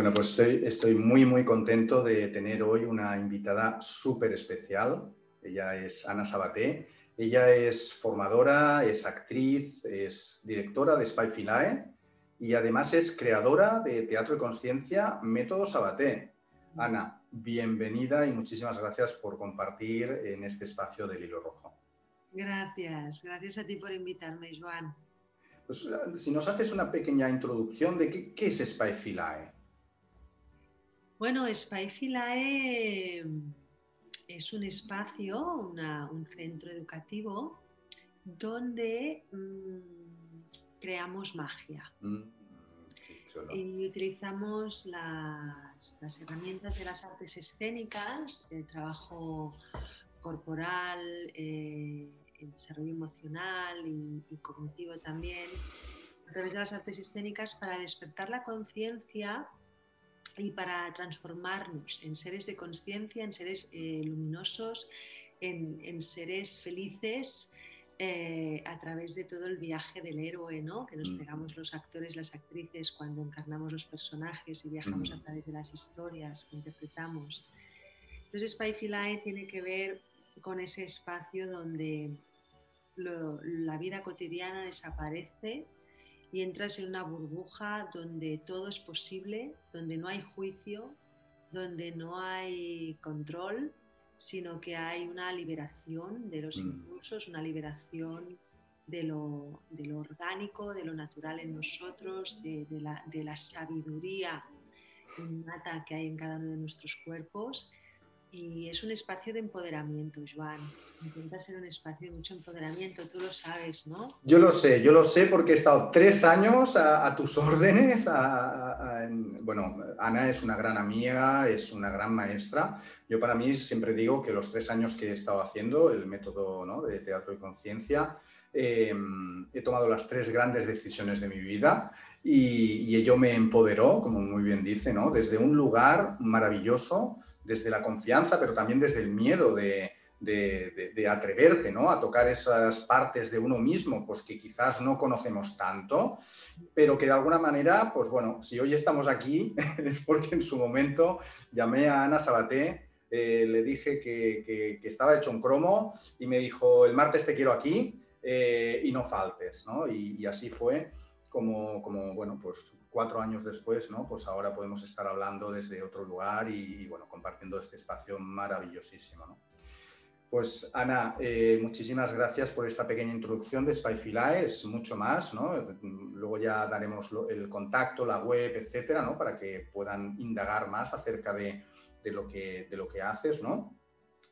Bueno, pues estoy, estoy muy, muy contento de tener hoy una invitada súper especial. Ella es Ana Sabaté. Ella es formadora, es actriz, es directora de Spy Filae y además es creadora de Teatro de Conciencia Método Sabaté. Ana, bienvenida y muchísimas gracias por compartir en este espacio del hilo rojo. Gracias, gracias a ti por invitarme, Joan. Pues, si nos haces una pequeña introducción de qué, qué es Spy Filae. Bueno, Spyfilae es un espacio, un centro educativo donde mm, creamos magia. Mm, y utilizamos las, herramientas de las artes escénicas, el trabajo corporal, eh, el desarrollo emocional y cognitivo también, a través de las artes escénicas para despertar la conciencia y para transformarnos en seres de conciencia, en seres eh, luminosos, en, seres felices eh, a través de todo el viaje del héroe, ¿no? que nos mm. pegamos los actores, las actrices cuando encarnamos los personajes y viajamos a mm. través de las historias que interpretamos. Entonces, Spyfilae tiene que ver con ese espacio donde la vida cotidiana desaparece y entras en una burbuja donde todo es posible, donde no hay juicio, donde no hay control, sino que hay una liberación de los mm. impulsos, una liberación de lo, orgánico, de lo natural en nosotros, de, la, de la sabiduría innata que hay en cada uno de nuestros cuerpos y es un espacio de empoderamiento, Joan. Intenta ser un espacio de mucho empoderamiento, tú lo sabes, ¿no? Yo lo sé, yo lo sé porque he estado tres años a, tus órdenes. bueno, Ana es una gran amiga, es una gran maestra. Yo para mí siempre digo que los tres años que he estado haciendo el método de teatro y conciencia, eh, he tomado las tres grandes decisiones de mi vida y, y ello me empoderó, como muy bien dice, ¿no? desde un lugar maravilloso desde la confianza, pero también desde el miedo de, atreverte ¿no? a tocar esas partes de uno mismo pues que quizás no conocemos tanto, pero que de alguna manera, pues bueno, si hoy estamos aquí es porque en su momento llamé a Ana Sabaté, eh, le dije que, estaba hecho un cromo y me dijo, el martes te quiero aquí eh, y no faltes, ¿no? Y, así fue como, como, bueno, pues cuatro años después, ¿no? Pues ahora podemos estar hablando desde otro lugar y, bueno, compartiendo este espacio maravillosísimo. Pues Ana, eh, muchísimas gracias por esta pequeña introducción de Spyfilae, es mucho más, ¿no? Luego ya daremos el contacto, la web, etcétera, ¿no? Para que puedan indagar más acerca de, de, lo, que, de lo que haces, ¿no?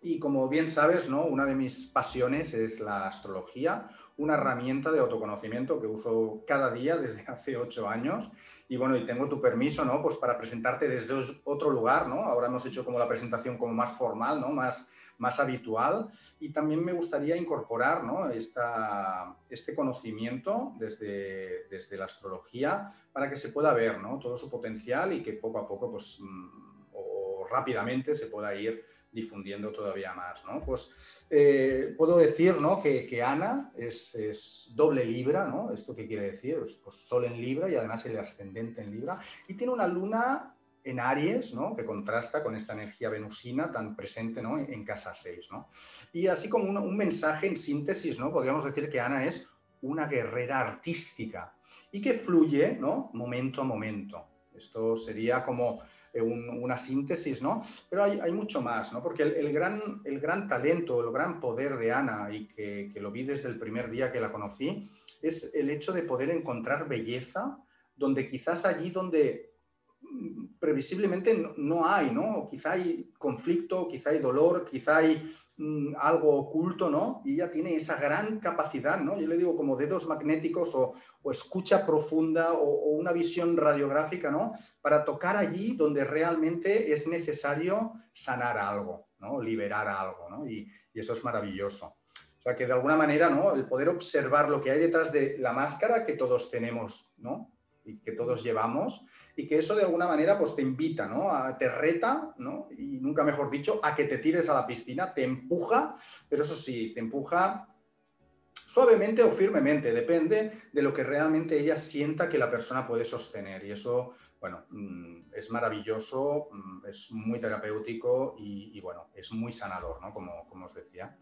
Y como bien sabes, ¿no? Una de mis pasiones es la astrología, una herramienta de autoconocimiento que uso cada día desde hace ocho años. Y bueno, y tengo tu permiso, ¿no? Pues para presentarte desde otro lugar, ¿no? Ahora hemos hecho como la presentación como más formal, ¿no? Más, más habitual. Y también me gustaría incorporar, ¿no? Esta, este conocimiento desde, desde la astrología para que se pueda ver, ¿no? Todo su potencial y que poco a poco, pues, mm, o rápidamente se pueda ir difundiendo todavía más. ¿no? Pues eh, puedo decir ¿no? que, Ana es, doble Libra, ¿no? ¿Esto qué quiere decir? Pues, Sol en Libra y además el ascendente en Libra. Y tiene una luna en Aries, ¿no? que contrasta con esta energía venusina tan presente ¿no? en, casa 6. ¿no? Y así como un, mensaje en síntesis, ¿no? podríamos decir que Ana es una guerrera artística y que fluye ¿no? momento a momento. Esto sería como eh, una síntesis, ¿no? Pero hay, mucho más, ¿no? Porque el, gran, el gran talento, el gran poder de Ana, y que, lo vi desde el primer día que la conocí, es el hecho de poder encontrar belleza donde quizás allí donde mm, previsiblemente no, hay, ¿no? Quizá hay conflicto, quizá hay dolor, quizá hay mm, algo oculto, ¿no? Y ella tiene esa gran capacidad, ¿no? Yo le digo como dedos magnéticos o, o escucha profunda o, una visión radiográfica, ¿no? Para tocar allí donde realmente es necesario sanar algo, ¿no? Liberar algo, ¿no? Y, eso es maravilloso. O sea que de alguna manera, ¿no? El poder observar lo que hay detrás de la máscara que todos tenemos, ¿no? Y que todos llevamos, y que eso de alguna manera pues te invita, ¿no? A, te reta, ¿no? Y nunca mejor dicho, a que te tires a la piscina, te empuja, pero eso sí, te empuja suavemente o firmemente, depende de lo que realmente ella sienta que la persona puede sostener. Y eso bueno, mm, es maravilloso, mm, es muy terapéutico y, bueno, es muy sanador, ¿no? Como, como os decía.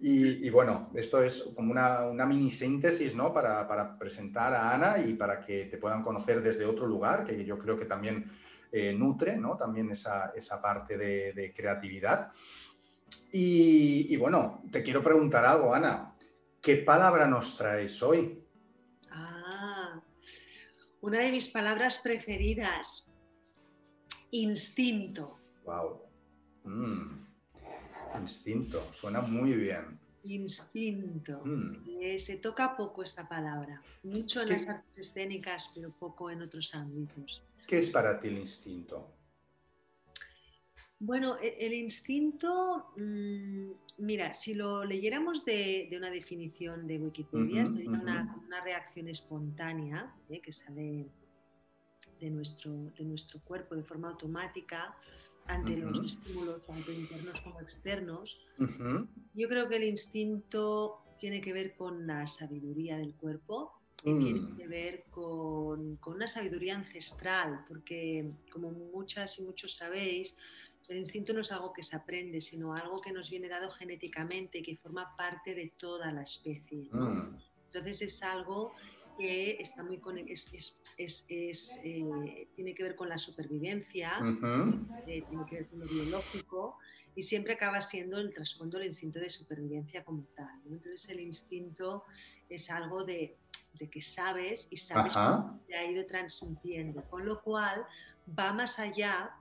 Y, bueno, esto es como una, mini síntesis ¿no? Para, presentar a Ana y para que te puedan conocer desde otro lugar, que yo creo que también eh, nutre ¿no? también esa, parte de, creatividad. Y, bueno, te quiero preguntar algo, Ana. ¿Qué palabra nos traes hoy? Ah, una de mis palabras preferidas, instinto. Wow. Mm. Instinto, suena muy bien. Instinto. Mm. Eh, se toca poco esta palabra, mucho en las artes escénicas, pero poco en otros ámbitos. ¿Qué es para ti el instinto? Bueno, e, el, instinto, mm, mira, si lo leyéramos de, una definición de Wikipedia, sería una, reacción espontánea eh, que sale de nuestro, de nuestro cuerpo de forma automática ante los estímulos tanto internos como externos. Yo creo que el instinto tiene que ver con la sabiduría del cuerpo y tiene mm. que ver con, con, una sabiduría ancestral, porque como muchas y muchos sabéis, el instinto no es algo que se aprende, sino algo que nos viene dado genéticamente y que forma parte de toda la especie. Mm. Entonces es algo que está muy es, es, es, eh, tiene que ver con la supervivencia, eh, tiene que ver con lo biológico y siempre acaba siendo el trasfondo el instinto de supervivencia como tal. Entonces el instinto es algo de, de que sabes y sabes cómo te ha ido transmitiendo, con lo cual va más allá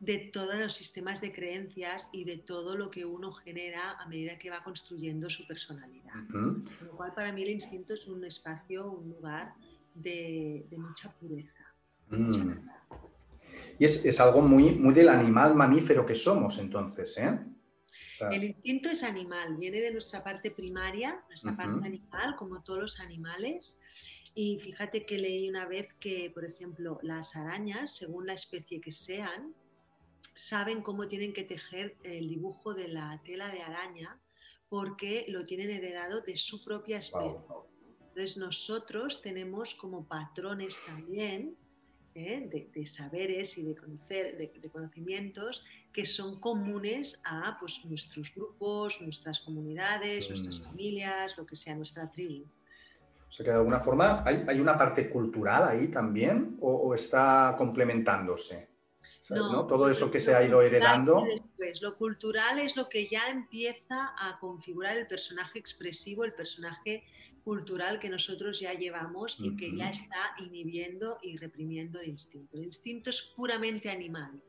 de todos los sistemas de creencias y de todo lo que uno genera a medida que va construyendo su personalidad. Con lo cual, para mí el instinto es un espacio, un lugar de, mucha pureza. Mm. y es, algo muy, muy del animal mamífero que somos, entonces, ¿eh? el instinto es animal, viene de nuestra parte primaria, nuestra parte animal, como todos los animales. Y fíjate que leí una vez que, por ejemplo, las arañas, según la especie que sean, saben cómo tienen que tejer el dibujo de la tela de araña porque lo tienen heredado de su propia especie. Entonces nosotros tenemos como patrones también ¿eh? de, saberes y de, conocer, de, conocimientos que son comunes a pues, nuestros grupos, nuestras comunidades, nuestras mm. familias, lo que sea nuestra tribu. O sea que de alguna forma hay, una parte cultural ahí también o está complementándose. No, Todo eso que se ha ido heredando. Lo cultural es lo que ya empieza a configurar el personaje expresivo, el personaje cultural que nosotros ya llevamos y que ya está inhibiendo y reprimiendo el instinto. El instinto es puramente animal,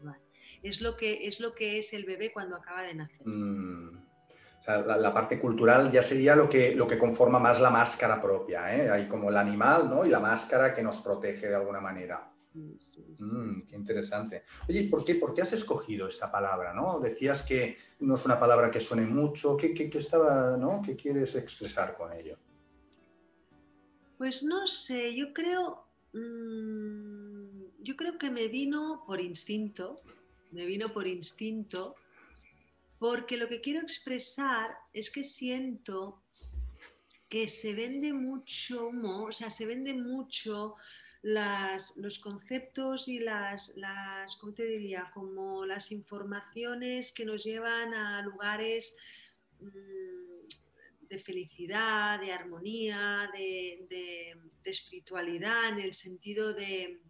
es, lo que, es lo que es el bebé cuando acaba de nacer. Mm. O sea, la, parte cultural ya sería lo que, lo que conforma más la máscara propia. ¿eh? Hay como el animal ¿no? y la máscara que nos protege de alguna manera. Mm, qué interesante. Oye, ¿por qué, ¿por qué has escogido esta palabra? ¿no? Decías que no es una palabra que suene mucho. ¿Qué, qué, estaba, ¿no? ¿Qué quieres expresar con ello? Pues no sé, yo creo, mm, yo creo que me vino por instinto, me vino por instinto, porque lo que quiero expresar es que siento que se vende mucho humo, o sea, se vende mucho los conceptos y las, las, ¿cómo te diría? Como las informaciones que nos llevan a lugares mm, de felicidad, de armonía, de, espiritualidad, en el sentido de,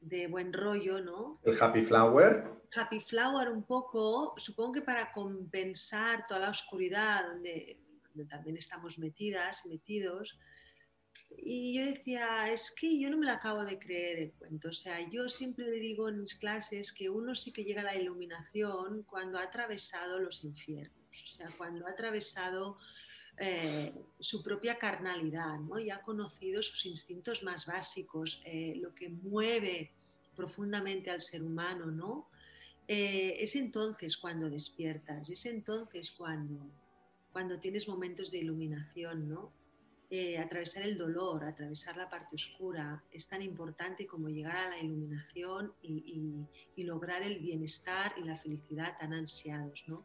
de buen rollo, ¿no? El happy flower. Happy flower un poco, supongo que para compensar toda la oscuridad donde, donde también estamos metidas, metidos, y yo decía, es que yo no me lo acabo de creer el cuento. O sea, yo siempre le digo en mis clases que uno sí que llega a la iluminación cuando ha atravesado los infiernos, o sea, cuando ha atravesado eh, su propia carnalidad, ¿no? Y ha conocido sus instintos más básicos, eh, lo que mueve profundamente al ser humano, ¿no? Eh, es entonces cuando despiertas, es entonces cuando, cuando tienes momentos de iluminación, ¿no? Eh, atravesar el dolor, atravesar la parte oscura, es tan importante como llegar a la iluminación y, lograr el bienestar y la felicidad tan ansiados. ¿no?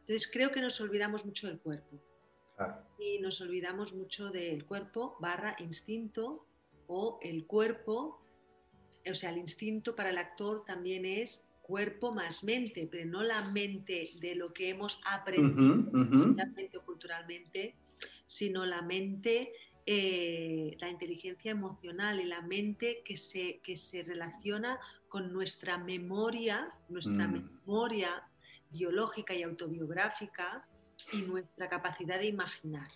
Entonces creo que nos olvidamos mucho del cuerpo. Y nos olvidamos mucho del cuerpo barra instinto o el cuerpo, o sea, el instinto para el actor también es cuerpo más mente, pero no la mente de lo que hemos aprendido culturalmente, sino la mente, eh, la inteligencia emocional y la mente que se, que se relaciona con nuestra memoria, nuestra mm. memoria biológica y autobiográfica y nuestra capacidad de imaginar.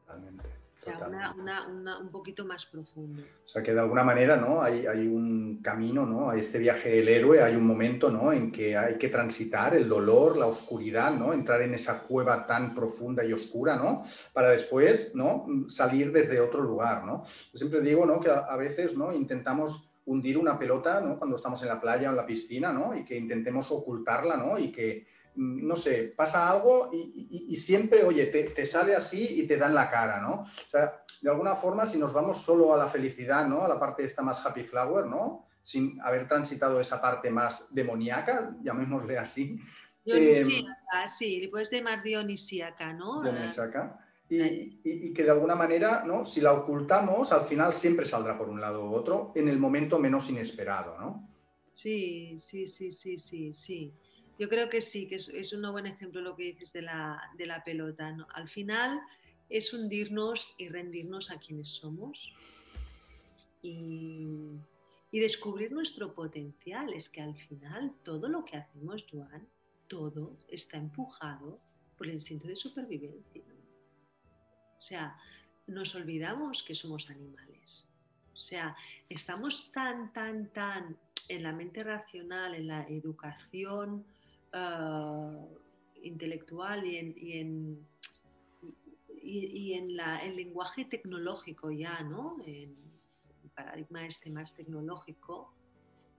Totalmente un poquito más profundo. O sea, que de alguna manera ¿no? hay, hay, un camino, ¿no? a este viaje del héroe, hay un momento ¿no? en que hay que transitar el dolor, la oscuridad, ¿no? entrar en esa cueva tan profunda y oscura, ¿no? para después ¿no? salir desde otro lugar. ¿no? Yo siempre digo ¿no? que a, veces ¿no? intentamos hundir una pelota ¿no? cuando estamos en la playa o en la piscina ¿no? y que intentemos ocultarla ¿no? y que no sé, pasa algo y, siempre, oye, te, sale así y te dan la cara, ¿no? O sea, de alguna forma, si nos vamos solo a la felicidad, ¿no? A la parte esta más happy flower, ¿no? Sin haber transitado esa parte más demoníaca, llamémosle así. Dionisíaca, eh, sí, puedes llamar dionisíaca, ¿no? Dionisíaca. Y, y, que de alguna manera, ¿no? si la ocultamos, al final siempre saldrá por un lado u otro en el momento menos inesperado, ¿no? Sí, sí, sí, sí, sí, sí. Yo creo que sí, que es, un buen ejemplo lo que dices de la, de la pelota. Al final es hundirnos y rendirnos a quienes somos y, descubrir nuestro potencial. Es que al final todo lo que hacemos, Joan, todo está empujado por el instinto de supervivencia. O sea, nos olvidamos que somos animales. O sea, estamos tan, tan, tan en la mente racional, en la educación Ah, intelectual y en, y en, y, en la, el lenguaje tecnológico ya, ¿no? En el paradigma este más tecnológico,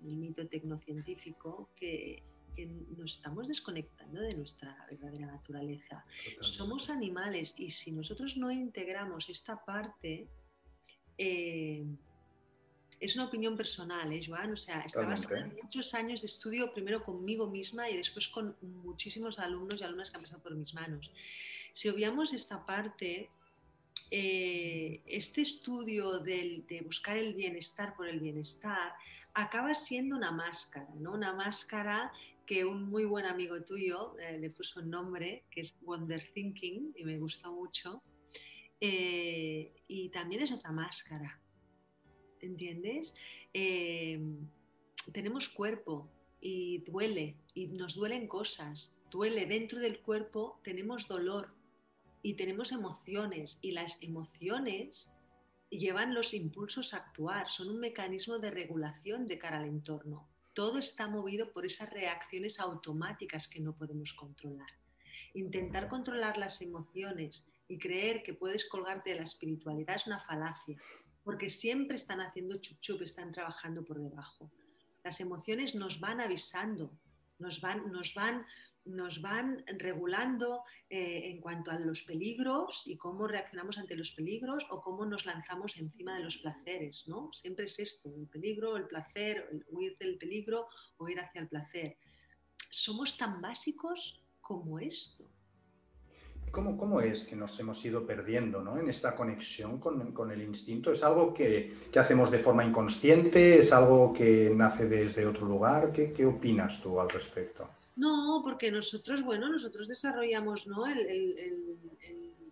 el mito tecnocientífico, que, que nos estamos desconectando de nuestra verdadera naturaleza. Somos animales y si nosotros no integramos esta parte, eh, es una opinión personal, ¿eh, Joan? O sea, está basada en muchos años de estudio, primero conmigo misma y después con muchísimos alumnos y alumnas que han pasado por mis manos. Si obviamos esta parte, eh, este estudio de buscar el bienestar por el bienestar acaba siendo una máscara, ¿no? Una máscara que un muy buen amigo tuyo eh, le puso un nombre, que es Wonder Thinking, y me gustó mucho. Eh, y también es otra máscara, ¿entiendes? Eh, tenemos cuerpo y duele, y nos duelen cosas, duele dentro del cuerpo, tenemos dolor y tenemos emociones, y las emociones llevan los impulsos a actuar, son un mecanismo de regulación de cara al entorno. Todo está movido por esas reacciones automáticas que no podemos controlar. Intentar controlar las emociones y creer que puedes colgarte de la espiritualidad es una falacia porque siempre están haciendo chup chup, están trabajando por debajo. Las emociones nos van avisando, nos van, nos van, nos van regulando eh, en cuanto a los peligros y cómo reaccionamos ante los peligros o cómo nos lanzamos encima de los placeres, ¿no? Siempre es esto, el peligro, el placer, huir del peligro o ir hacia el placer. Somos tan básicos como esto. ¿Cómo, es que nos hemos ido perdiendo ¿no? en esta conexión con, el instinto? ¿Es algo que, hacemos de forma inconsciente? ¿Es algo que nace desde otro lugar? ¿Qué, opinas tú al respecto? No, porque nosotros, bueno, nosotros desarrollamos ¿no? el, el,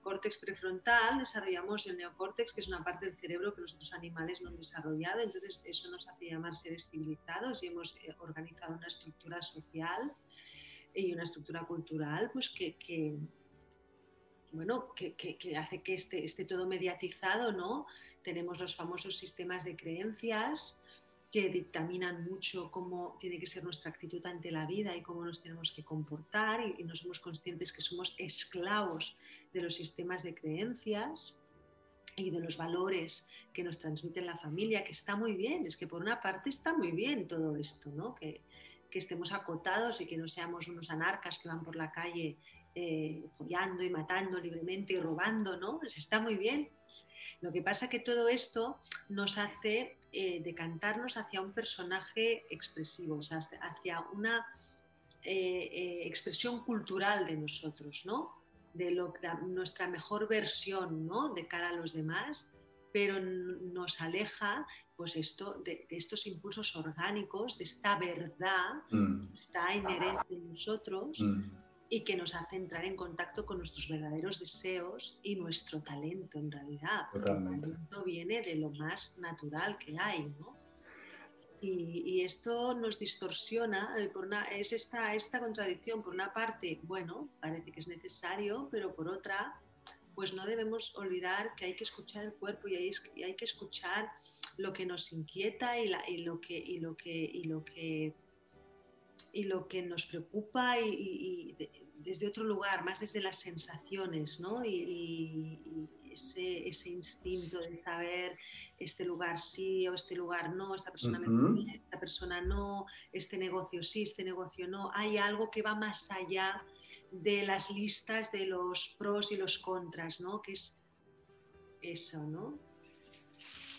córtex prefrontal, desarrollamos el neocórtex, que es una parte del cerebro que nosotros animales no han desarrollado, entonces eso nos hace llamar seres civilizados y hemos eh, organizado una estructura social y una estructura cultural pues que bueno, que, hace que esté, esté, todo mediatizado, ¿no? Tenemos los famosos sistemas de creencias que dictaminan mucho cómo tiene que ser nuestra actitud ante la vida y cómo nos tenemos que comportar y, no somos conscientes que somos esclavos de los sistemas de creencias y de los valores que nos transmiten la familia, que está muy bien, es que por una parte está muy bien todo esto, ¿no? Que, que estemos acotados y que no seamos unos anarcas que van por la calle eh, follando y matando libremente y robando, ¿no? Pues está muy bien. Lo que pasa que todo esto nos hace eh, decantarnos hacia un personaje expresivo, o sea, hacia una eh, eh, expresión cultural de nosotros, ¿no? De, lo, nuestra mejor versión, ¿no? De cara a los demás. pero nos aleja pues esto, de, estos impulsos orgánicos, de esta verdad mm. que está inherente en nosotros mm. Y que nos hace entrar en contacto con nuestros verdaderos deseos y nuestro talento en realidad. El talento viene de lo más natural que hay, ¿no? Y, esto nos distorsiona, eh, por es esta, esta contradicción. Por una parte, bueno, parece que es necesario, pero por otra, pues no debemos olvidar que hay que escuchar el cuerpo y hay, que escuchar lo que nos inquieta y, lo que y lo que y lo que y lo que nos preocupa y, desde otro lugar, más desde las sensaciones, ¿no? Y, ese, ese, instinto de saber este lugar sí o este lugar no, esta persona me conviene, esta persona no, este negocio sí, este negocio no. Hay algo que va más allá de las listas de los pros y los contras, ¿no? Que es eso, ¿no?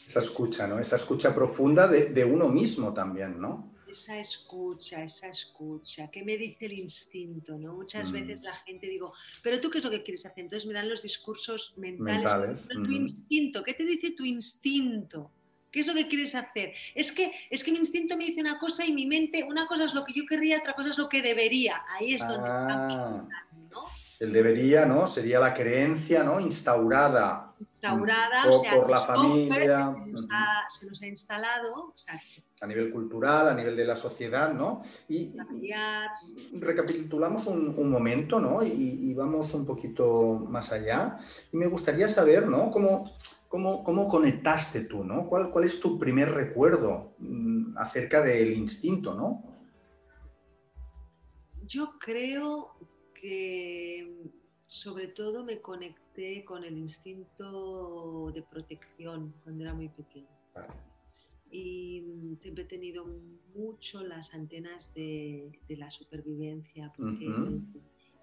Esa escucha, ¿no? Esa escucha profunda de, uno mismo también, ¿no? Esa escucha, esa escucha. ¿Qué me dice el instinto, no? Muchas mm. veces la gente digo, pero tú qué es lo que quieres hacer? Entonces me dan los discursos mentales. Pero tu instinto, ¿qué te dice tu instinto? ¿Qué es lo que quieres hacer? Es que, es que mi instinto me dice una cosa y mi mente, una cosa es lo que yo querría, otra cosa es lo que debería. Ahí es donde ah, ¿no? El debería, ¿no? Sería la creencia, ¿no? Instaurada. Instaurada, o sea, por la familia. Se nos, ha, instalado, A nivel cultural, a nivel de la sociedad, ¿no? Y, recapitulamos un, momento, ¿no? Y, y, vamos un poquito más allá. Y me gustaría saber, ¿no? Cómo ¿Cómo, conectaste tú, ¿no? ¿Cuál, ¿Cuál, es tu primer recuerdo mm, acerca del instinto, ¿no? Yo creo que sobre todo me conecté con el instinto de protección cuando era muy pequeño. Y siempre he tenido mucho las antenas de, la supervivencia, porque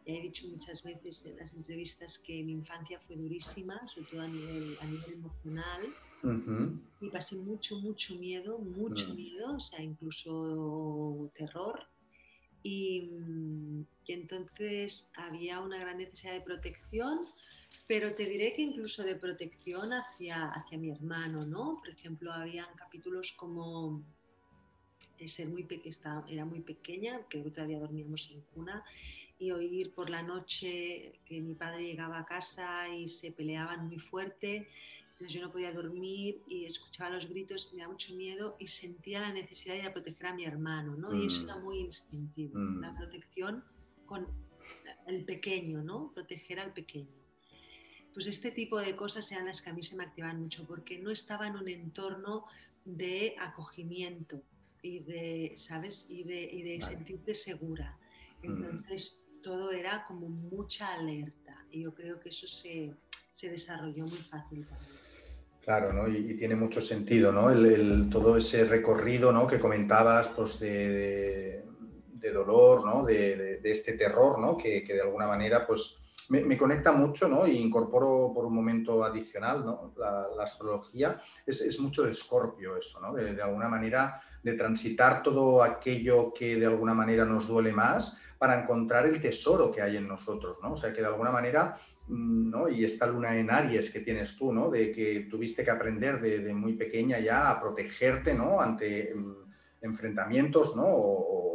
he dicho muchas veces en las entrevistas que mi infancia fue durísima, sobre todo a nivel, a nivel emocional. Y pasé mucho, mucho miedo, mucho mm. miedo, o sea, incluso terror. Y, y, entonces había una gran necesidad de protección, pero te diré que incluso de protección hacia, hacia mi hermano, ¿no? Por ejemplo, habían capítulos como ser muy pequeña, era muy pequeña, creo que todavía dormíamos en cuna, y oír por la noche que mi padre llegaba a casa y se peleaban muy fuerte. Entonces yo no podía dormir y escuchaba los gritos, me da mucho miedo y sentía la necesidad de ir a proteger a mi hermano, ¿no? Y eso era mm. muy instintivo, mm. la protección con el pequeño, ¿no? Proteger al pequeño. Pues este tipo de cosas eran las que a mí se me activaban mucho porque no estaba en un entorno de acogimiento y de, ¿sabes? Y de, y de sentirte segura. Mm. Entonces, todo era como mucha alerta y yo creo que eso se, se desarrolló muy fácil también. Claro, ¿no? y, tiene mucho sentido, ¿no? El, todo ese recorrido ¿no? que comentabas pues, de, de, dolor, ¿no? De, de, este terror, ¿no? Que, que, de alguna manera pues, me, me, conecta mucho ¿no? y incorporo por un momento adicional ¿no? la, la astrología. Es, es, mucho de escorpio eso, ¿no? de, alguna manera de transitar todo aquello que de alguna manera nos duele más para encontrar el tesoro que hay en nosotros, ¿no? O sea, que de alguna manera, mm, ¿no? Y esta luna en Aries que tienes tú, ¿no? De que tuviste que aprender de, muy pequeña ya a protegerte, ¿no? Ante mm, enfrentamientos, ¿no? O,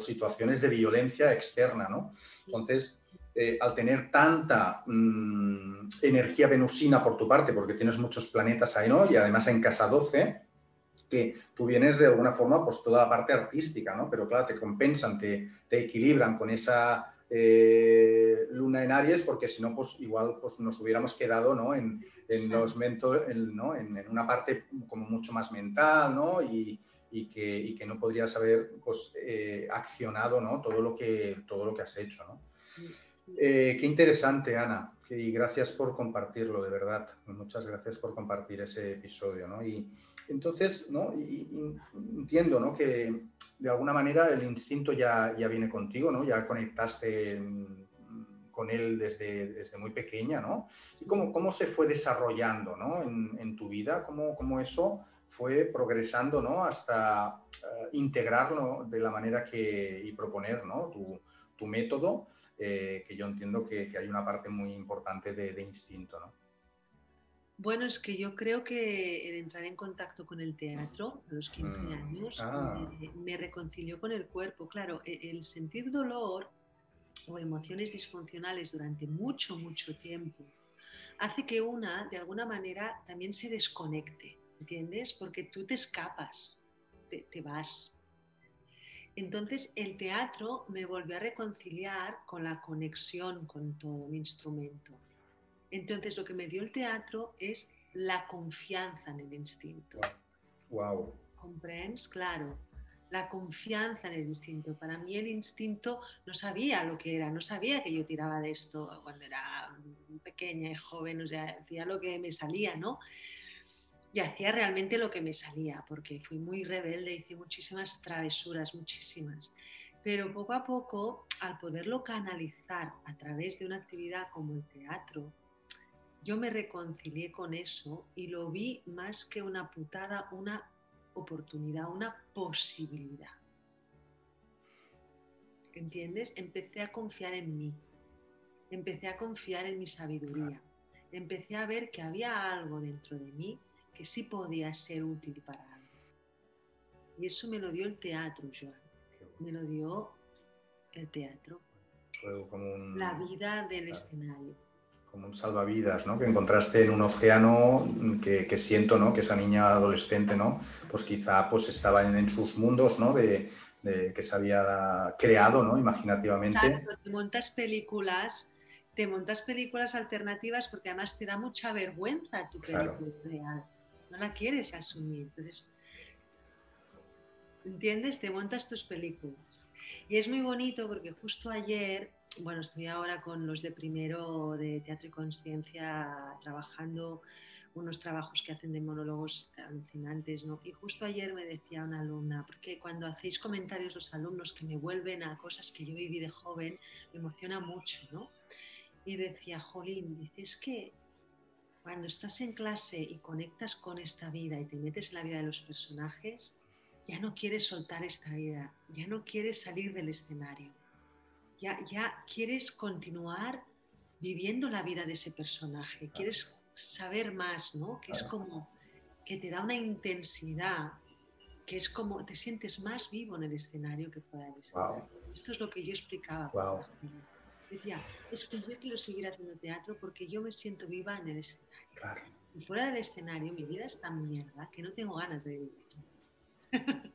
situaciones de violencia externa, ¿no? Entonces, eh, al tener tanta mm, energía venusina por tu parte, porque tienes muchos planetas ahí, ¿no? Y además en casa 12, que tú vienes de alguna forma, pues toda la parte artística, ¿no? Pero claro, te compensan, te, te equilibran con esa eh, luna en Aries, porque si no, pues igual pues, nos hubiéramos quedado, ¿no? En, en los mentos, ¿no? En, una parte como mucho más mental, ¿no? Y, y, que, y que, no podrías haber pues, eh, accionado, ¿no? Todo lo que, todo lo que has hecho, ¿no? Eh, qué interesante, Ana, y gracias por compartirlo, de verdad. Muchas gracias por compartir ese episodio, ¿no? Y, entonces, ¿no? entiendo ¿no? que de alguna manera el instinto ya, ya viene contigo, ¿no? ya conectaste mm, con él desde, desde muy pequeña, ¿no? ¿Y cómo, cómo se fue desarrollando ¿no? en, en tu vida? ¿Cómo, ¿Cómo, eso fue progresando ¿no? hasta eh, integrarlo de la manera que y proponer ¿no? tu, tu método, eh, que yo entiendo que, que, hay una parte muy importante de, de instinto, ¿no? Bueno, es que yo creo que el entrar en contacto con el teatro a los 15 Mm, años ah. me, me reconcilió con el cuerpo. Claro, e- el sentir dolor o emociones disfuncionales durante mucho, mucho tiempo hace que una, de alguna manera, también se desconecte, ¿entiendes? Porque tú te escapas, te, te vas. Entonces el teatro me volvió a reconciliar con la conexión con todo mi instrumento. Entonces lo que me dio el teatro es la confianza en el instinto. Wow. ¿Comprens? Claro. La confianza en el instinto. Para mí el instinto no sabía lo que era, no sabía que yo tiraba de esto cuando era pequeña y joven, o sea, hacía lo que me salía, ¿no? Y hacía realmente lo que me salía, porque fui muy rebelde, hice muchísimas travesuras, muchísimas. Pero poco a poco, al poderlo canalizar a través de una actividad como el teatro, yo me reconcilié con eso y lo vi más que una putada, una oportunidad, una posibilidad. ¿Entiendes? Empecé a confiar en mí, empecé a confiar en mi sabiduría, empecé a ver que había algo dentro de mí que sí podía ser útil para algo. Y eso me lo dio el teatro, Joan, me lo dio el teatro, Fue como un, la vida del Claro. escenario. como un salvavidas, ¿no? Que encontraste en un océano que, que siento, ¿no? Que esa niña adolescente, ¿no? Pues quizá pues estaba en, sus mundos, ¿no? De, de que se había creado, ¿no? Imaginativamente. Exacto, te montas películas, te montas películas alternativas porque además te da mucha vergüenza tu Claro. película real. No la quieres asumir. Entonces, ¿entiendes? Te montas tus películas. Y es muy bonito porque justo ayer, bueno, estoy ahora con los de primero de Teatro y Conciencia trabajando unos trabajos que hacen de monólogos alucinantes, ¿no? Y justo ayer me decía una alumna, porque cuando hacéis comentarios los alumnos que me vuelven a cosas que yo viví de joven, me emociona mucho, ¿no? Y decía, Jolín, dices que cuando estás en clase y conectas con esta vida y te metes en la vida de los personajes, ya no quieres soltar esta vida, ya no quieres salir del escenario, ya, ya quieres continuar viviendo la vida de ese personaje, quieres saber más, ¿no? Que es Claro. como que te da una intensidad, que es como te sientes más vivo en el escenario que fuera del escenario. Esto es lo que yo explicaba. Wow. Decía, es que yo quiero seguir haciendo teatro porque yo me siento viva en el escenario. Claro. Y fuera del escenario mi vida es tan mierda que no tengo ganas de vivir.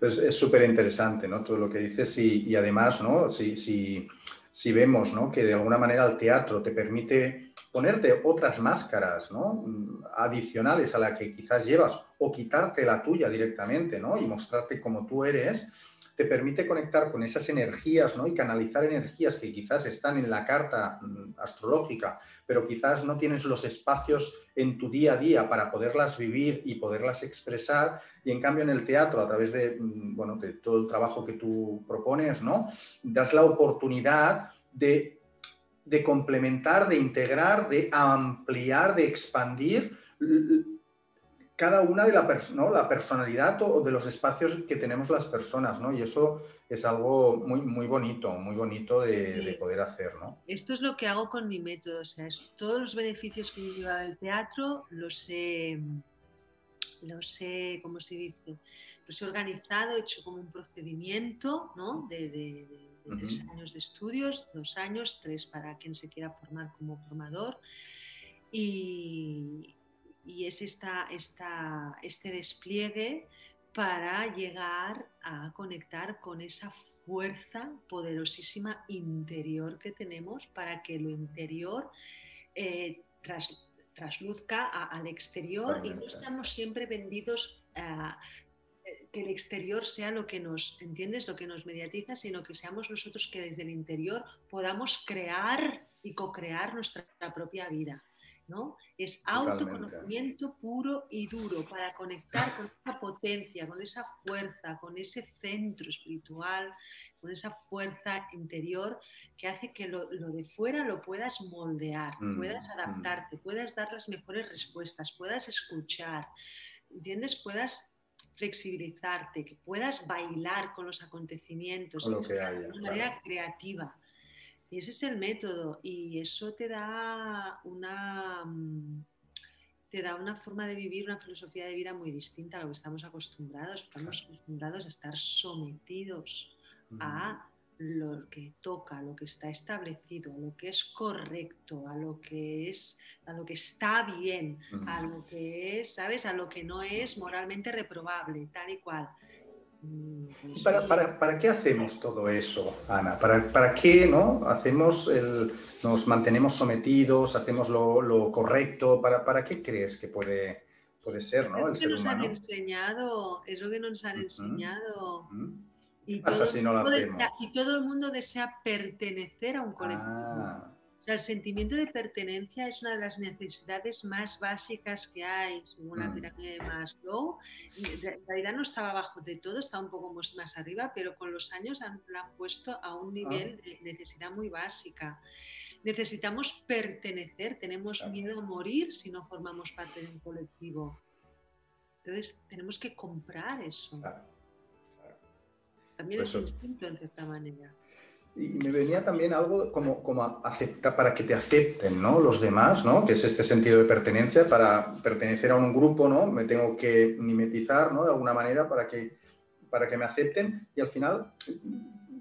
Pues es súper interesante, ¿no? Todo lo que dices y, y además, ¿no? Si, si, si vemos, ¿no? Que de alguna manera el teatro te permite ponerte otras máscaras, ¿no? Adicionales a la que quizás llevas o quitarte la tuya directamente, ¿no? Y mostrarte como tú eres, te permite conectar con esas energías, ¿no? Y canalizar energías que quizás están en la carta mm, astrológica, pero quizás no tienes los espacios en tu día a día para poderlas vivir y poderlas expresar y en cambio en el teatro, a través de, mm, bueno, de todo el trabajo que tú propones, ¿no? das la oportunidad de, de complementar, de integrar, de ampliar, de expandir cada una de la, pers- ¿no? la personalidad o de los espacios que tenemos las personas, ¿no? Y eso es algo muy, muy bonito, muy bonito de, Sí. de poder hacer, ¿no? Esto es lo que hago con mi método, o sea, es- todos los beneficios que lleva el teatro los he, los he, ¿cómo se dice? Los he organizado, he hecho como un procedimiento, ¿no? De, de- de- de tres años de estudios, dos años, tres para quien se quiera formar como formador. Y, y es esta, esta, este despliegue para llegar a conectar con esa fuerza poderosísima interior que tenemos para que lo interior eh, tras- trasluzca a- al exterior y no estamos siempre vendidos a eh, que el exterior sea lo que nos, ¿entiendes? Lo que nos mediatiza, sino que seamos nosotros que desde el interior podamos crear y co-crear nuestra propia vida. ¿No? Es Totalmente. autoconocimiento puro y duro para conectar con esa potencia, con esa fuerza, con ese centro espiritual, con esa fuerza interior que hace que lo, lo de fuera lo puedas moldear, Mm, puedas mm. adaptarte, puedas dar las mejores respuestas, puedas escuchar, ¿entiendes? Puedas flexibilizarte, que puedas bailar con los acontecimientos lo de una claro. manera creativa. Y ese es el método y eso te da una... te da una forma de vivir, una filosofía de vida muy distinta a lo que estamos acostumbrados. Estamos acostumbrados a estar sometidos a lo que toca, a lo que está establecido, a lo que es correcto, a lo que es, a lo que está bien, a lo que es, ¿sabes? A lo que no es moralmente reprobable, tal y cual. Mm, pues ¿Para, para, qué hacemos todo eso, Ana? ¿Para, para qué ¿no? hacemos el, nos mantenemos sometidos, hacemos lo, lo correcto? ¿Para, ¿Para qué crees que puede, puede ser ¿no? el ser nos humano? Han enseñado, es lo que nos han enseñado. Y, todo si no lo desea, y todo el mundo desea pertenecer a un colectivo. Ah. O sea, el sentimiento de pertenencia es una de las necesidades más básicas que hay, según la mm. pirámide de Maslow. En realidad no estaba abajo de todo, estaba un poco más arriba, pero con los años han, la han puesto a un nivel ah. de necesidad muy básica. Necesitamos pertenecer, tenemos miedo a morir si no formamos parte de un colectivo. Entonces, tenemos que comprar eso. También es instinto en cierta manera. Y me venía también algo como, como acepta, para que te acepten ¿no? los demás, ¿no? que es este sentido de pertenencia, para pertenecer a un grupo, ¿no? me tengo que mimetizar ¿no? de alguna manera para que, para que me acepten y al final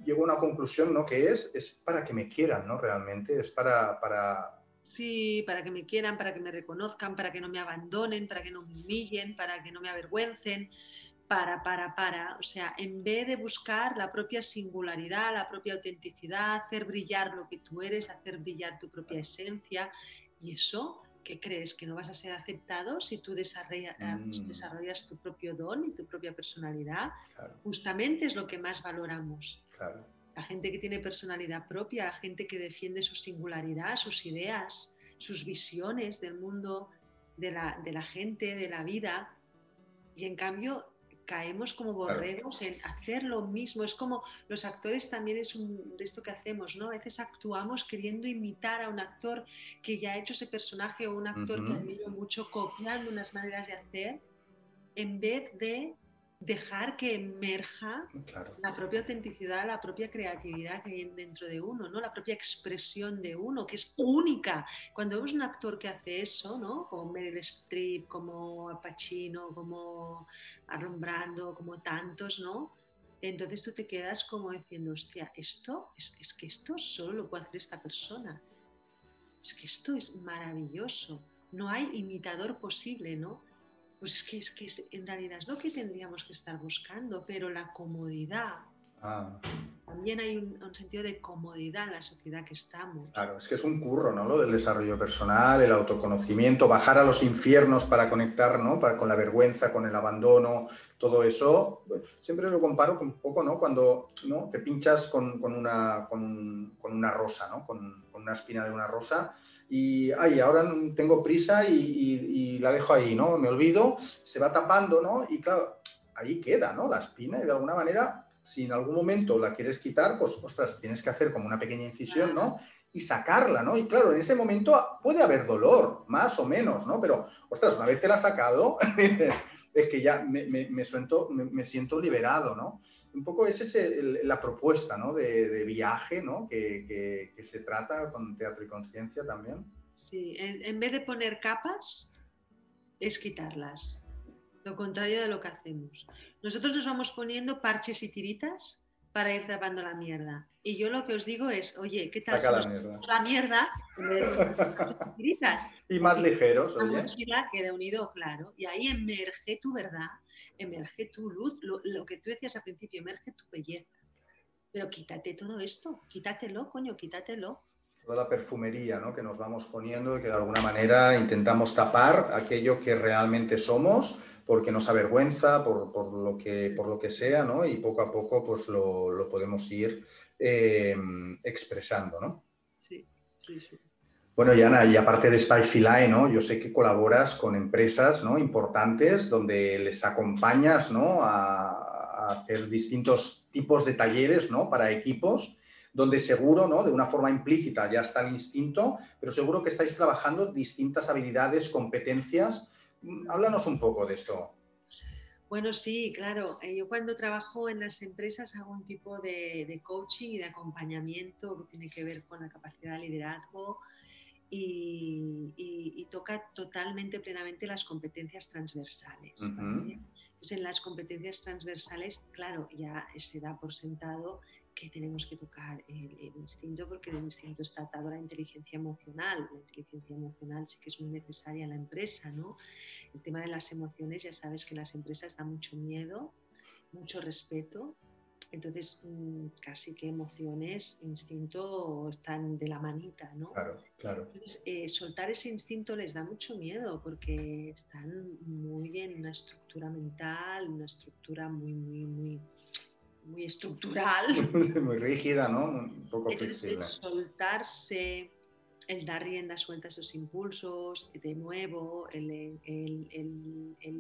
llego a una conclusión ¿no? que es, es para que me quieran, ¿no? realmente, es para, para... Sí, para que me quieran, para que me reconozcan, para que no me abandonen, para que no me humillen, para que no me avergüencen, para, para, para. O sea, en vez de buscar la propia singularidad, la propia autenticidad, hacer brillar lo que tú eres, hacer brillar tu propia esencia, y eso, ¿qué crees? ¿Que no vas a ser aceptado si tú desarrollas, eh, mm. desarrollas tu propio don y tu propia personalidad? Justamente es lo que más valoramos. La gente que tiene personalidad propia, la gente que defiende su singularidad, sus ideas, sus visiones del mundo, de la, de la gente, de la vida. Y en cambio, caemos como borregos en hacer lo mismo. Es como los actores también es un, de esto que hacemos, ¿no? A veces actuamos queriendo imitar a un actor que ya ha hecho ese personaje o un actor que admiro mucho, copiando unas maneras de hacer, en vez de dejar que emerja la propia autenticidad, la propia creatividad que hay dentro de uno, ¿no? la propia expresión de uno, que es única. Cuando vemos un actor que hace eso, ¿no? como Meryl Streep, como Pacino, como Brando, como tantos, ¿no? entonces tú te quedas como diciendo, hostia, esto es, es que esto solo lo puede hacer esta persona. Es que esto es maravilloso. No hay imitador posible, ¿no? Pues es que, es que en realidad es lo que tendríamos que estar buscando, pero la comodidad. Ah. También hay un, sentido de comodidad en la sociedad que estamos. Claro, es que es un curro, ¿no? Lo del desarrollo personal, el autoconocimiento, bajar a los infiernos para conectar, ¿no? Para, con la vergüenza, con el abandono, todo eso. Siempre lo comparo con un poco, ¿no? Cuando ¿no? te pinchas con, con, una, con, con, una rosa, ¿no? Con, una espina de una rosa y ay, ahora tengo prisa y, la dejo ahí, ¿no? Me olvido, se va tapando, ¿no? Y claro, ahí queda, ¿no? La espina y de alguna manera, si en algún momento la quieres quitar, pues, ostras, tienes que hacer como una pequeña incisión, ¿no? Y sacarla, ¿no? Y claro, en ese momento puede haber dolor, más o menos, ¿no? Pero, ostras, una vez te la has sacado, es que ya me, me, siento, me, siento liberado, ¿no? Un poco esa es la propuesta ¿no? de, viaje ¿no? Que, que, se trata con Teatro y Conciencia también. Sí, en vez de poner capas, es quitarlas. Lo contrario de lo que hacemos. Nosotros nos vamos poniendo parches y tiritas para ir tapando la mierda. Y yo lo que os digo es, oye, ¿qué tal Saca si la mierda, la mierda y más ligeros, oye. La queda unido, claro, y ahí emerge tu verdad, emerge tu luz, lo, que tú decías al principio, emerge tu belleza. Pero quítate todo esto, quítatelo, coño, quítatelo. Toda la perfumería ¿no? que nos vamos poniendo y que de alguna manera intentamos tapar aquello que realmente somos porque nos avergüenza, por, por, lo, que, por lo que sea, ¿no? y poco a poco pues lo, lo podemos ir eh, expresando. ¿no? Sí, sí, sí. Bueno, Yana, y aparte de Spyfilae, ¿no? Yo sé que colaboras con empresas ¿no? importantes donde les acompañas ¿no? a, hacer distintos tipos de talleres ¿no? para equipos, donde seguro, ¿no? de una forma implícita, ya está el instinto, pero seguro que estáis trabajando distintas habilidades, competencias. Háblanos un poco de esto. Bueno, sí, claro. Eh, yo cuando trabajo en las empresas hago un tipo de, de coaching y de acompañamiento que tiene que ver con la capacidad de liderazgo, y, toca totalmente, plenamente las competencias transversales. Pues en las competencias transversales, claro, ya se da por sentado que tenemos que tocar el, instinto porque el instinto está atado a la inteligencia emocional. La inteligencia emocional sí que es muy necesaria en la empresa, ¿no? El tema de las emociones, ya sabes que las empresas da mucho miedo, mucho respeto entonces, mm, casi que emociones, instinto están de la manita, ¿no? Claro, claro. Entonces, eh, soltar ese instinto les da mucho miedo porque están muy bien una estructura mental, una estructura muy, muy, muy, muy estructural. muy rígida, ¿no? Un poco Entonces, flexible. soltarse el dar rienda suelta a esos impulsos, de nuevo, el,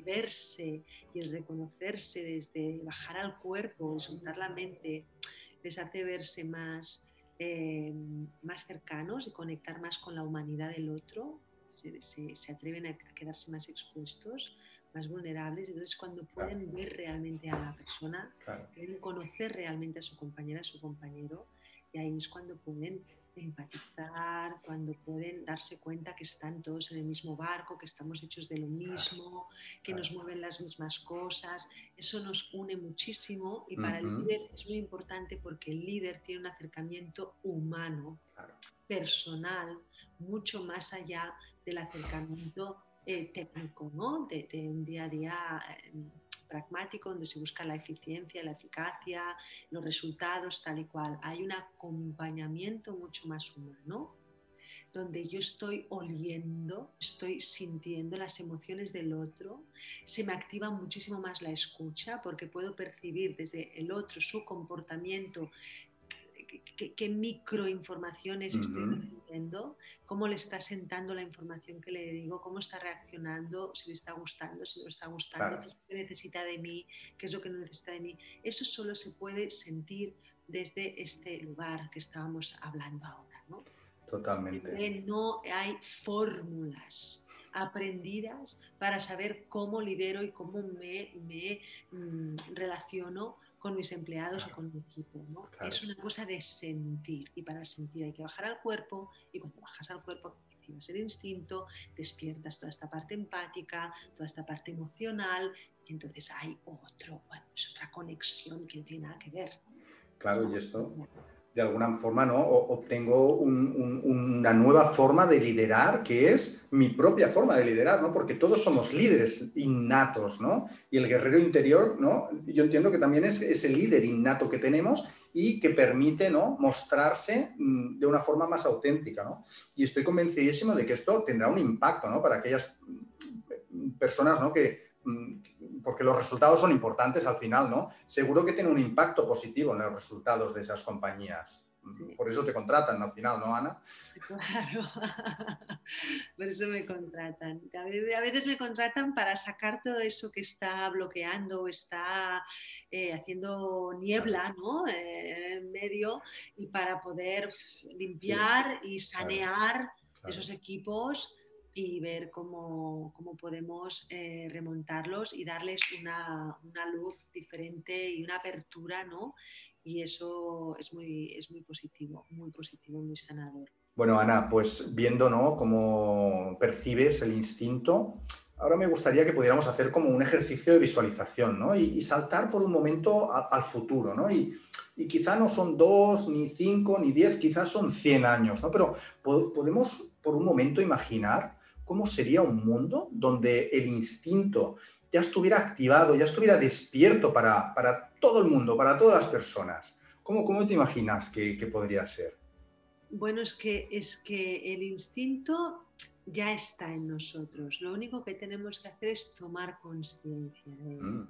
verse y el reconocerse desde bajar al cuerpo y soltar la mente, les hace verse más, eh, más cercanos y conectar más con la humanidad del otro, se, atreven a, quedarse más expuestos, más vulnerables, entonces cuando pueden ver realmente a la persona, pueden conocer realmente a su compañera, a su compañero, y ahí es cuando pueden empatizar, cuando pueden darse cuenta que están todos en el mismo barco, que estamos hechos de lo mismo, que nos mueven las mismas cosas. Eso nos une muchísimo y para el líder es muy importante porque el líder tiene un acercamiento humano, personal, mucho más allá del acercamiento eh, técnico, ¿no? De, de, un día a día. Eh, pragmático, donde se busca la eficiencia, la eficacia, los resultados, tal y cual. Hay un acompañamiento mucho más humano, donde yo estoy oliendo, estoy sintiendo las emociones del otro, se me activa muchísimo más la escucha porque puedo percibir desde el otro su comportamiento, qué, microinformaciones estoy recibiendo, cómo le está sentando la información que le digo, cómo está reaccionando, si le está gustando, si no le está gustando, qué es lo que necesita de mí, qué es lo que no necesita de mí. Eso solo se puede sentir desde este lugar que estábamos hablando ahora. ¿no? Totalmente. no hay fórmulas aprendidas para saber cómo lidero y cómo me, me mm, relaciono con mis empleados o con mi equipo. ¿no? Es una cosa de sentir y para sentir hay que bajar al cuerpo y cuando bajas al cuerpo activas el instinto, despiertas toda esta parte empática, toda esta parte emocional y entonces hay otro, bueno, es otra conexión que no tiene nada que ver. Claro, y esto de alguna forma ¿no? obtengo una nueva forma de liderar, que es mi propia forma de liderar, ¿no? porque todos somos líderes innatos, ¿no? y el guerrero interior, ¿no? yo entiendo que también es ese líder innato que tenemos y que permite ¿no? mostrarse mm, de una forma más auténtica. ¿no? Y estoy convencidísimo de que esto tendrá un impacto ¿no? para aquellas personas ¿no? que, mm, porque los resultados son importantes al final, ¿no? Seguro que tiene un impacto positivo en los resultados de esas compañías. Por eso te contratan al final, ¿no, Ana? Claro, por eso me contratan. A veces me contratan para sacar todo eso que está bloqueando está eh, haciendo niebla ¿no? Eh, en medio y para poder limpiar y sanear esos equipos y ver cómo, cómo podemos eh, remontarlos y darles una, una, luz diferente y una apertura, ¿no? Y eso es muy, es muy positivo, muy positivo, muy sanador. Bueno, Ana, pues viendo ¿no? cómo percibes el instinto, ahora me gustaría que pudiéramos hacer como un ejercicio de visualización ¿no? y, saltar por un momento al futuro. ¿no? Y, y, quizá no son dos, ni cinco, ni diez, quizás son cien años, ¿no? pero podemos por un momento imaginar cómo sería un mundo donde el instinto ya estuviera activado, ya estuviera despierto para, todo el mundo, para todas las personas. ¿Cómo, cómo te imaginas que, podría ser? Bueno, es que, es que el instinto ya está en nosotros. Lo único que tenemos que hacer es tomar conciencia de él. Mm.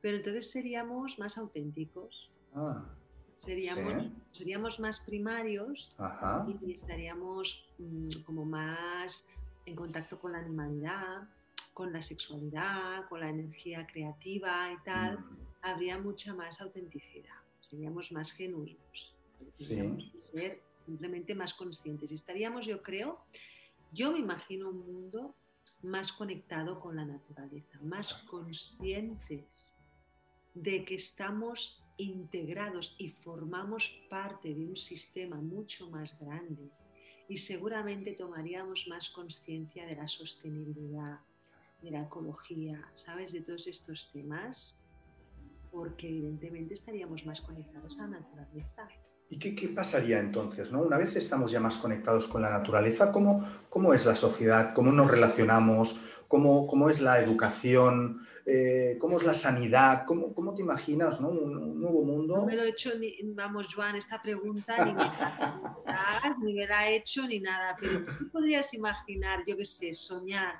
Pero entonces seríamos más auténticos. Ah, seríamos, seríamos más primarios y estaríamos mm, como más en contacto con la animalidad, con la sexualidad, con la energía creativa y tal, mm. habría mucha más autenticidad, seríamos más genuinos, sí. ser simplemente más conscientes. Estaríamos, yo creo, yo me imagino un mundo más conectado con la naturaleza, más conscientes de que estamos integrados y formamos parte de un sistema mucho más grande y seguramente tomaríamos más conciencia de la sostenibilidad, de la ecología, ¿sabes? De todos estos temas, porque evidentemente estaríamos más conectados a la naturaleza. ¿Y qué, pasaría entonces? ¿no? Una vez estamos ya más conectados con la naturaleza, ¿cómo, cómo es la sociedad? ¿Cómo nos relacionamos? ¿Cómo, cómo es la educación? Eh, ¿Cómo es la sanidad? ¿Cómo, cómo te imaginas ¿no? un, nuevo mundo? No me lo he hecho, ni, vamos, Joan, esta pregunta ni me, ni me la he hecho ni nada, pero tú podrías imaginar, yo qué sé, soñar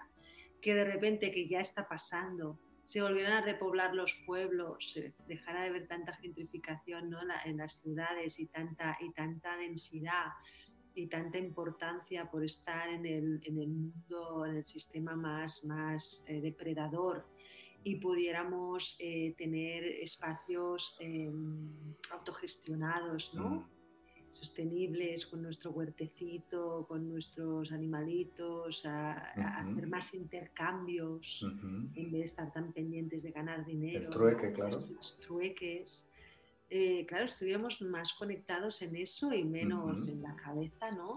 que de repente que ya está pasando, se volvieran a repoblar los pueblos, se dejara de ver tanta gentrificación ¿no? en las ciudades y tanta, y tanta densidad y tanta importancia por estar en el, en el mundo, en el sistema más, más eh, depredador y pudiéramos eh, tener espacios em, autogestionados, ¿no? Mm sostenibles con nuestro huertecito, con nuestros animalitos, a, hacer más intercambios en vez de estar tan pendientes de ganar dinero. El trueque, claro. Los trueques. Eh, claro, estuviéramos más conectados en eso y menos en la cabeza, ¿no?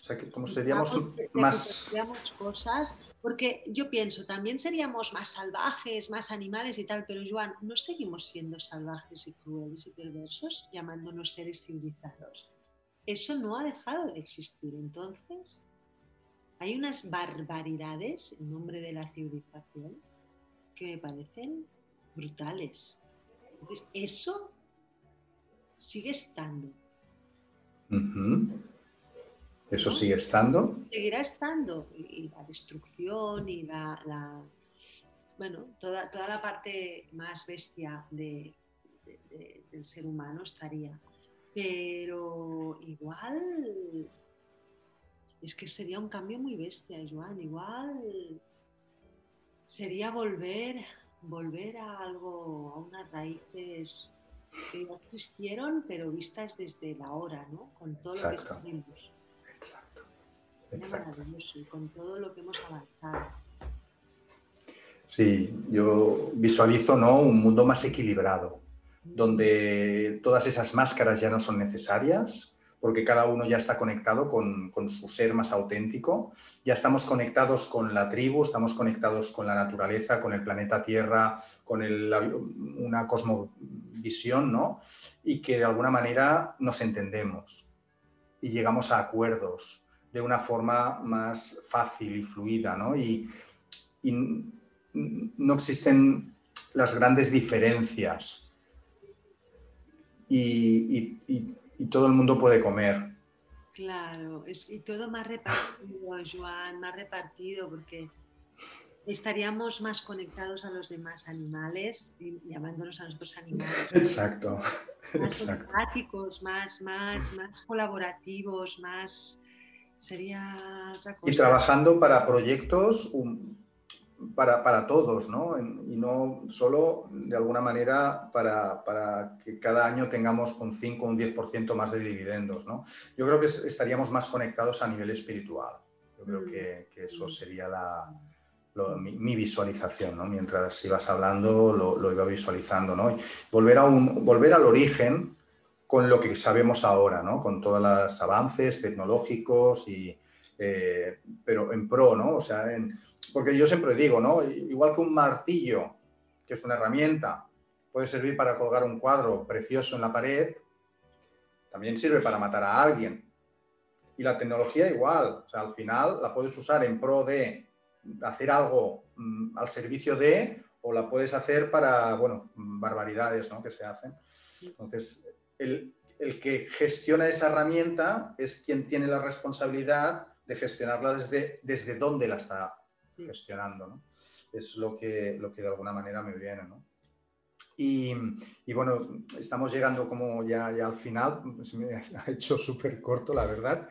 O sea, que como seríamos más... cosas, porque yo pienso, también seríamos más salvajes, más animales y tal, pero Joan, ¿no seguimos siendo salvajes y crueles y perversos, llamándonos seres civilizados? Eso no ha dejado de existir. Entonces, hay unas barbaridades en nombre de la civilización que me parecen brutales. Entonces, eso sigue estando. ¿Eso sigue estando? Seguirá estando. Y la destrucción y la, bueno, toda, toda la parte más bestia del ser humano estaría. Pero igual es que sería un cambio muy bestia, Joan. Igual sería volver, volver a algo, a unas raíces que ya existieron, pero vistas desde la hora, ¿no? Con todo lo que Exacto. con todo lo que hemos avanzado. Sí, yo visualizo ¿no? un mundo más equilibrado, donde todas esas máscaras ya no son necesarias, porque cada uno ya está conectado con, su ser más auténtico, ya estamos conectados con la tribu, estamos conectados con la naturaleza, con el planeta Tierra, con una cosmovisión, ¿no? Y que de alguna manera nos entendemos y llegamos a acuerdos de una forma más fácil y fluida, ¿no? Y, no existen las grandes diferencias y, todo el mundo puede comer. Claro, y todo más repartido, Joan, más repartido, porque estaríamos más conectados a los demás animales, llamándonos a nosotros animales. Exacto. Más empáticos, más, más, más colaborativos, más sería otra cosa. Y trabajando para proyectos para, todos, ¿no? y no solo de alguna manera para, que cada año tengamos un 5 o un 10% más de dividendos, ¿no? Yo creo que estaríamos más conectados a nivel espiritual. Yo creo que, mm. eso sería la, mi, visualización, ¿no? Mientras ibas hablando, lo, lo iba visualizando, ¿no? volver, a un, volver al origen con lo que sabemos ahora, ¿no? Con todos los avances tecnológicos y, eh, pero en pro, ¿no? O sea, porque yo siempre digo, ¿no? Igual que un martillo, que es una herramienta, puede servir para colgar un cuadro precioso en la pared, también sirve para matar a alguien. Y la tecnología igual, o sea, al final la puedes usar en pro de hacer algo mm, al servicio de, o la puedes hacer para, bueno, barbaridades, ¿no? Que se hacen. Entonces, el, que gestiona esa herramienta es quien tiene la responsabilidad de gestionarla desde, desde dónde la está gestionando. Es lo que, lo que de alguna manera me viene. Y, bueno, estamos llegando como ya, ya al final, se me ha hecho súper corto, la verdad.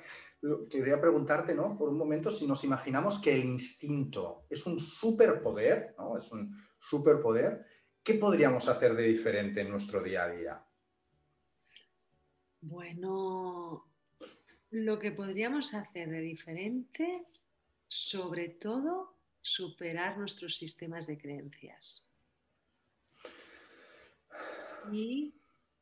Quería preguntarte, ¿no? Por un momento, si nos imaginamos que el instinto es un superpoder, ¿no? Es un superpoder, ¿qué podríamos hacer de diferente en nuestro día a día? Bueno, lo que podríamos hacer de diferente, sobre todo, superar nuestros sistemas de creencias. Y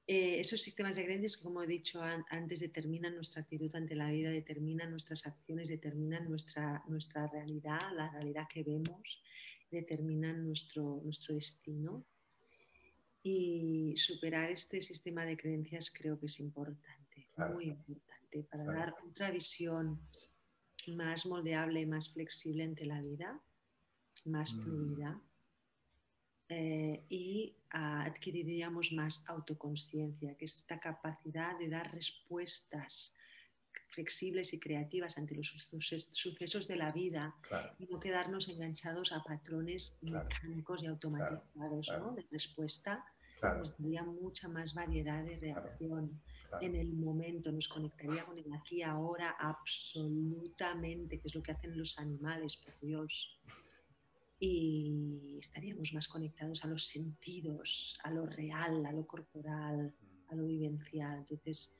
eh, esos sistemas de creencias que, como he dicho antes, determinan nuestra actitud ante la vida, determinan nuestras acciones, determinan nuestra, nuestra realidad, la realidad que vemos, determinan nuestro, nuestro destino. Y superar este sistema de creencias creo que es importante, muy importante, para dar otra visión más moldeable, más flexible ante la vida, más mm. fluida eh, y adquiriríamos más autoconsciencia, que es esta capacidad de dar respuestas flexibles y creativas ante los sucesos de la vida y no quedarnos enganchados a patrones mecánicos y automatizados de respuesta. Nos daría mucha más variedad de reacción en el momento, nos conectaría con el aquí ahora absolutamente, que es lo que hacen los animales, por Dios. Y estaríamos más conectados a los sentidos, a lo real, a lo corporal, a lo vivencial. Entonces,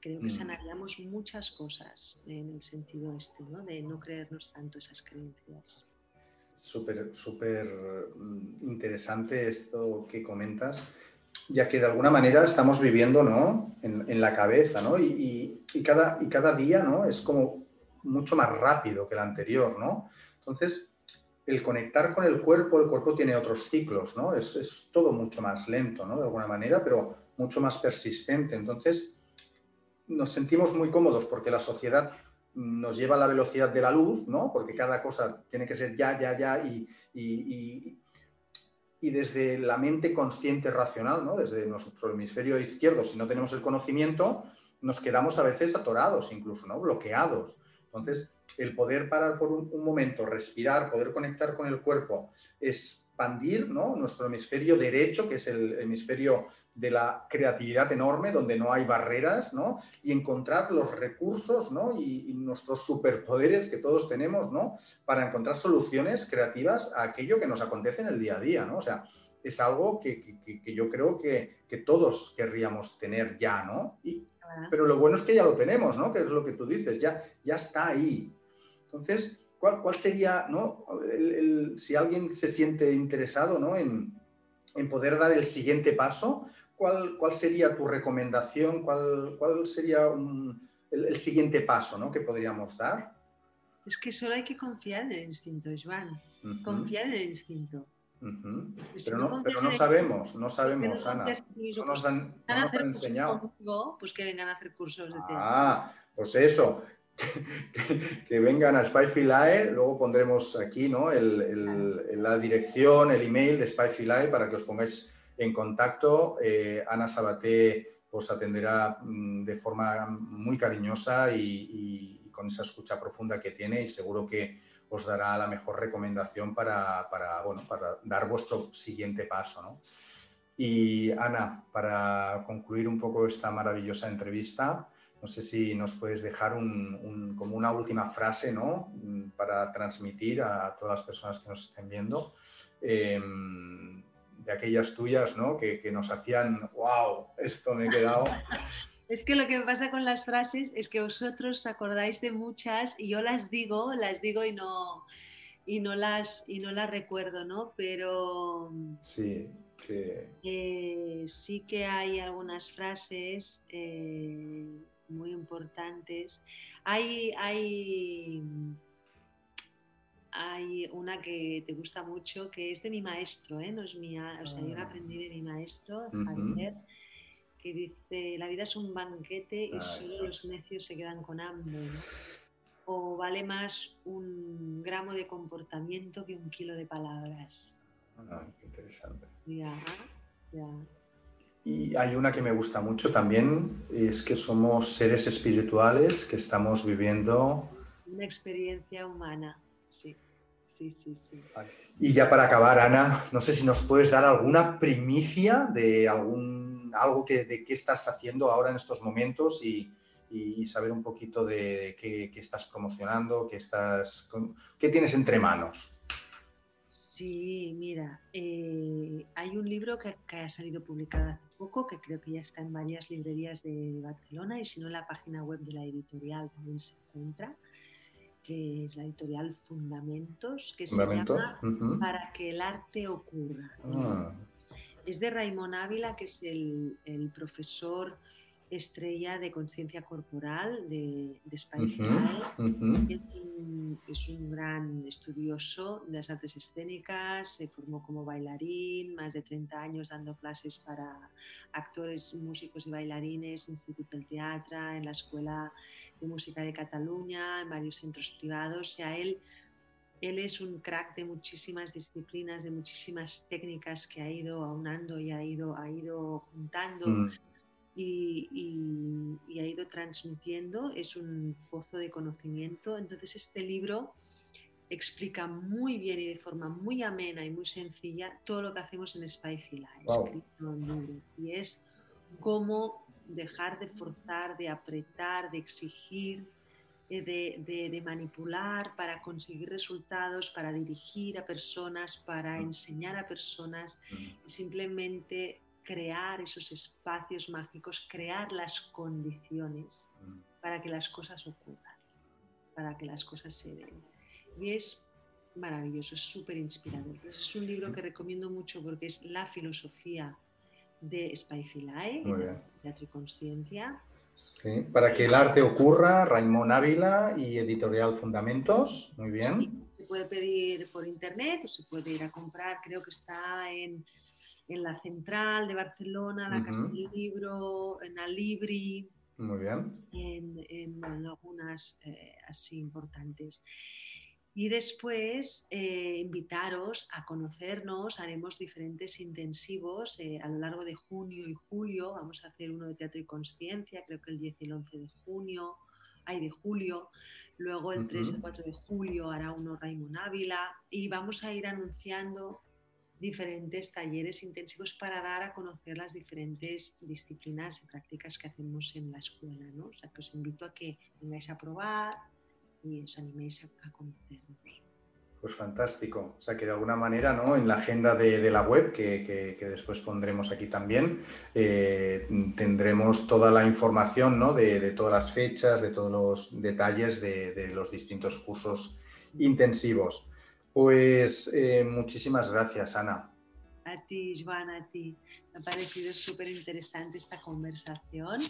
creo que mm. sanaríamos muchas cosas en el sentido este, ¿no? de no creernos tanto esas creencias. Súper, súper mm, interesante esto que comentas, ya que de alguna manera estamos viviendo ¿no? en, la cabeza, ¿no? Y, y, cada, y cada día ¿no? es como mucho más rápido que el anterior, ¿no? Entonces, el conectar con el cuerpo, el cuerpo tiene otros ciclos, ¿no? Es, todo mucho más lento, ¿no? De alguna manera, pero mucho más persistente. Entonces, nos sentimos muy cómodos porque la sociedad nos lleva a la velocidad de la luz, ¿no? Porque cada cosa tiene que ser ya, ya, ya y, y, desde la mente consciente racional, ¿no? Desde nuestro hemisferio izquierdo, si no tenemos el conocimiento, nos quedamos a veces atorados incluso, ¿no? Bloqueados. Entonces, el poder parar por un, momento, respirar, poder conectar con el cuerpo, expandir ¿no? nuestro hemisferio derecho, que es el hemisferio de la creatividad enorme, donde no hay barreras, ¿no? y encontrar los recursos ¿no? y, nuestros superpoderes que todos tenemos ¿no? para encontrar soluciones creativas a aquello que nos acontece en el día a día. ¿no? O sea, es algo que, yo creo que, todos querríamos tener ya, ¿no? Y, pero lo bueno es que ya lo tenemos, ¿no? Que es lo que tú dices, ya, ya está ahí. Entonces, ¿cuál, cuál sería, ¿no? si alguien se siente interesado ¿no? en, poder dar el siguiente paso, ¿cuál, cuál sería tu recomendación? ¿Cuál, cuál sería el, siguiente paso ¿no? que podríamos dar? Es que solo hay que confiar en el instinto, Joan. Confiar en el instinto. Pero, no, pero no sabemos, no sabemos, Ana. No nos han, enseñado. pues que vengan a hacer cursos de teatro. Ah, pues eso. que, vengan a Spyfilae, luego pondremos aquí ¿no? el, la dirección, el email de Spyfilae para que os pongáis en contacto. Eh, Ana Sabaté os atenderá mm, de forma muy cariñosa y, con esa escucha profunda que tiene y seguro que os dará la mejor recomendación para, para, bueno, para dar vuestro siguiente paso. ¿no? Y Ana, para concluir un poco esta maravillosa entrevista, no sé si nos puedes dejar como una última frase ¿no? para transmitir a todas las personas que nos estén viendo, em, de aquellas tuyas ¿no? que, nos hacían, wow, esto me he quedado. Es que lo que pasa con las frases es que vosotros acordáis de muchas y yo las digo, las digo y no, y no, las, y no las recuerdo, ¿no? Pero sí, que... Eh, sí que hay algunas frases eh, muy importantes. Hay, hay, hay una que te gusta mucho que es de mi maestro, ¿eh? no es mía, o sea, yo la ah. aprendí de mi maestro, Javier, que dice, la vida es un banquete y ah, solo los necios se quedan con hambre. O vale más un gramo de comportamiento que un kilo de palabras. Ah, interesante. Ya, ya. Y hay una que me gusta mucho también, es que somos seres espirituales que estamos viviendo... Una experiencia humana, sí, sí, sí. sí. Y ya para acabar, Ana, no sé si nos puedes dar alguna primicia de algún, algo que, de qué estás haciendo ahora en estos momentos y, y saber un poquito de qué, qué estás promocionando, qué, estás, qué tienes entre manos. Sí, mira, eh, hay un libro que, ha salido publicado hace poco, que creo que ya está en varias librerías de Barcelona y si no en la página web de la editorial también se encuentra, que es la editorial Fundamentos, que se llama Para que el arte ocurra. Ah. Es de Raymond Ávila, que es el, el profesor estrella de conciencia corporal de, de Es, un, gran estudioso de las artes escénicas, se formó como bailarín, más de 30 años dando clases para actores, músicos y bailarines, Instituto del Teatro, en la Escuela de Música de Cataluña, en varios centros privados. O sea, él, él es un crack de muchísimas disciplinas, de muchísimas técnicas que ha ido aunando y ha ido, ha ido juntando. Mm y, ha ido transmitiendo, es un pozo de conocimiento. Entonces este libro explica muy bien y de forma muy amena y muy sencilla todo lo que hacemos en Spyfila, Y es cómo dejar de forzar, de apretar, de exigir, eh, de, de, manipular para conseguir resultados, para dirigir a personas, para mm. enseñar a personas mm. y simplemente crear esos espacios mágicos, crear las condiciones mm. para que las cosas ocurran, para que las cosas se den. Y es maravilloso, es súper inspirador. es un libro que recomiendo mucho porque es la filosofía de Spyfilae, Teatro y Conciencia. para que el arte ocurra, Raimón Ávila y Editorial Fundamentos, muy bien. se puede pedir por internet o se puede ir a comprar, creo que está en en la Central de Barcelona, la Casa del Libro, en Alibri. Muy bien. En, algunas eh, así importantes. Y después eh, invitaros a conocernos, haremos diferentes intensivos eh, a lo largo de junio y julio. Vamos a hacer uno de teatro y conciencia, creo que el 10 y el 11 de junio, hay de julio. Luego el 3 y el 4 de julio hará uno Raymond Ávila y vamos a ir anunciando diferentes talleres intensivos para dar a conocer las diferentes disciplinas y prácticas que hacemos en la escuela. ¿no? O sea, que os invito a que vengáis a probar y os animéis a, conocernos. Pues fantástico. O sea que de alguna manera, ¿no? En la agenda de, la web, que, después pondremos aquí también, eh, tendremos toda la información, ¿no? De, todas las fechas, de todos los detalles de, de los distintos cursos intensivos. Pues eh, muchísimas gracias, Ana. A ti, Joan, a ti. Me ha parecido súper interesante esta conversación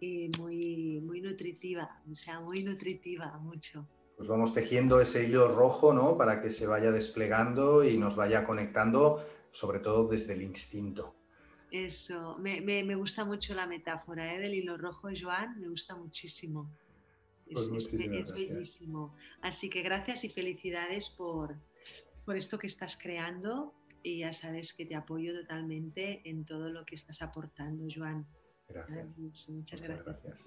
y muy, muy nutritiva, o sea, muy nutritiva, mucho. Pues vamos tejiendo ese hilo rojo, ¿no? Para que se vaya desplegando y nos vaya conectando, sobre todo desde el instinto. Eso, me, me, gusta mucho la metáfora ¿eh? del hilo rojo, Joan, me gusta muchísimo. Pues es, bellísimo. Así que gracias y felicidades por, por esto que estás creando y ya sabes que te apoyo totalmente en todo lo que estás aportando, Joan. Gracias. Muchas, gracias.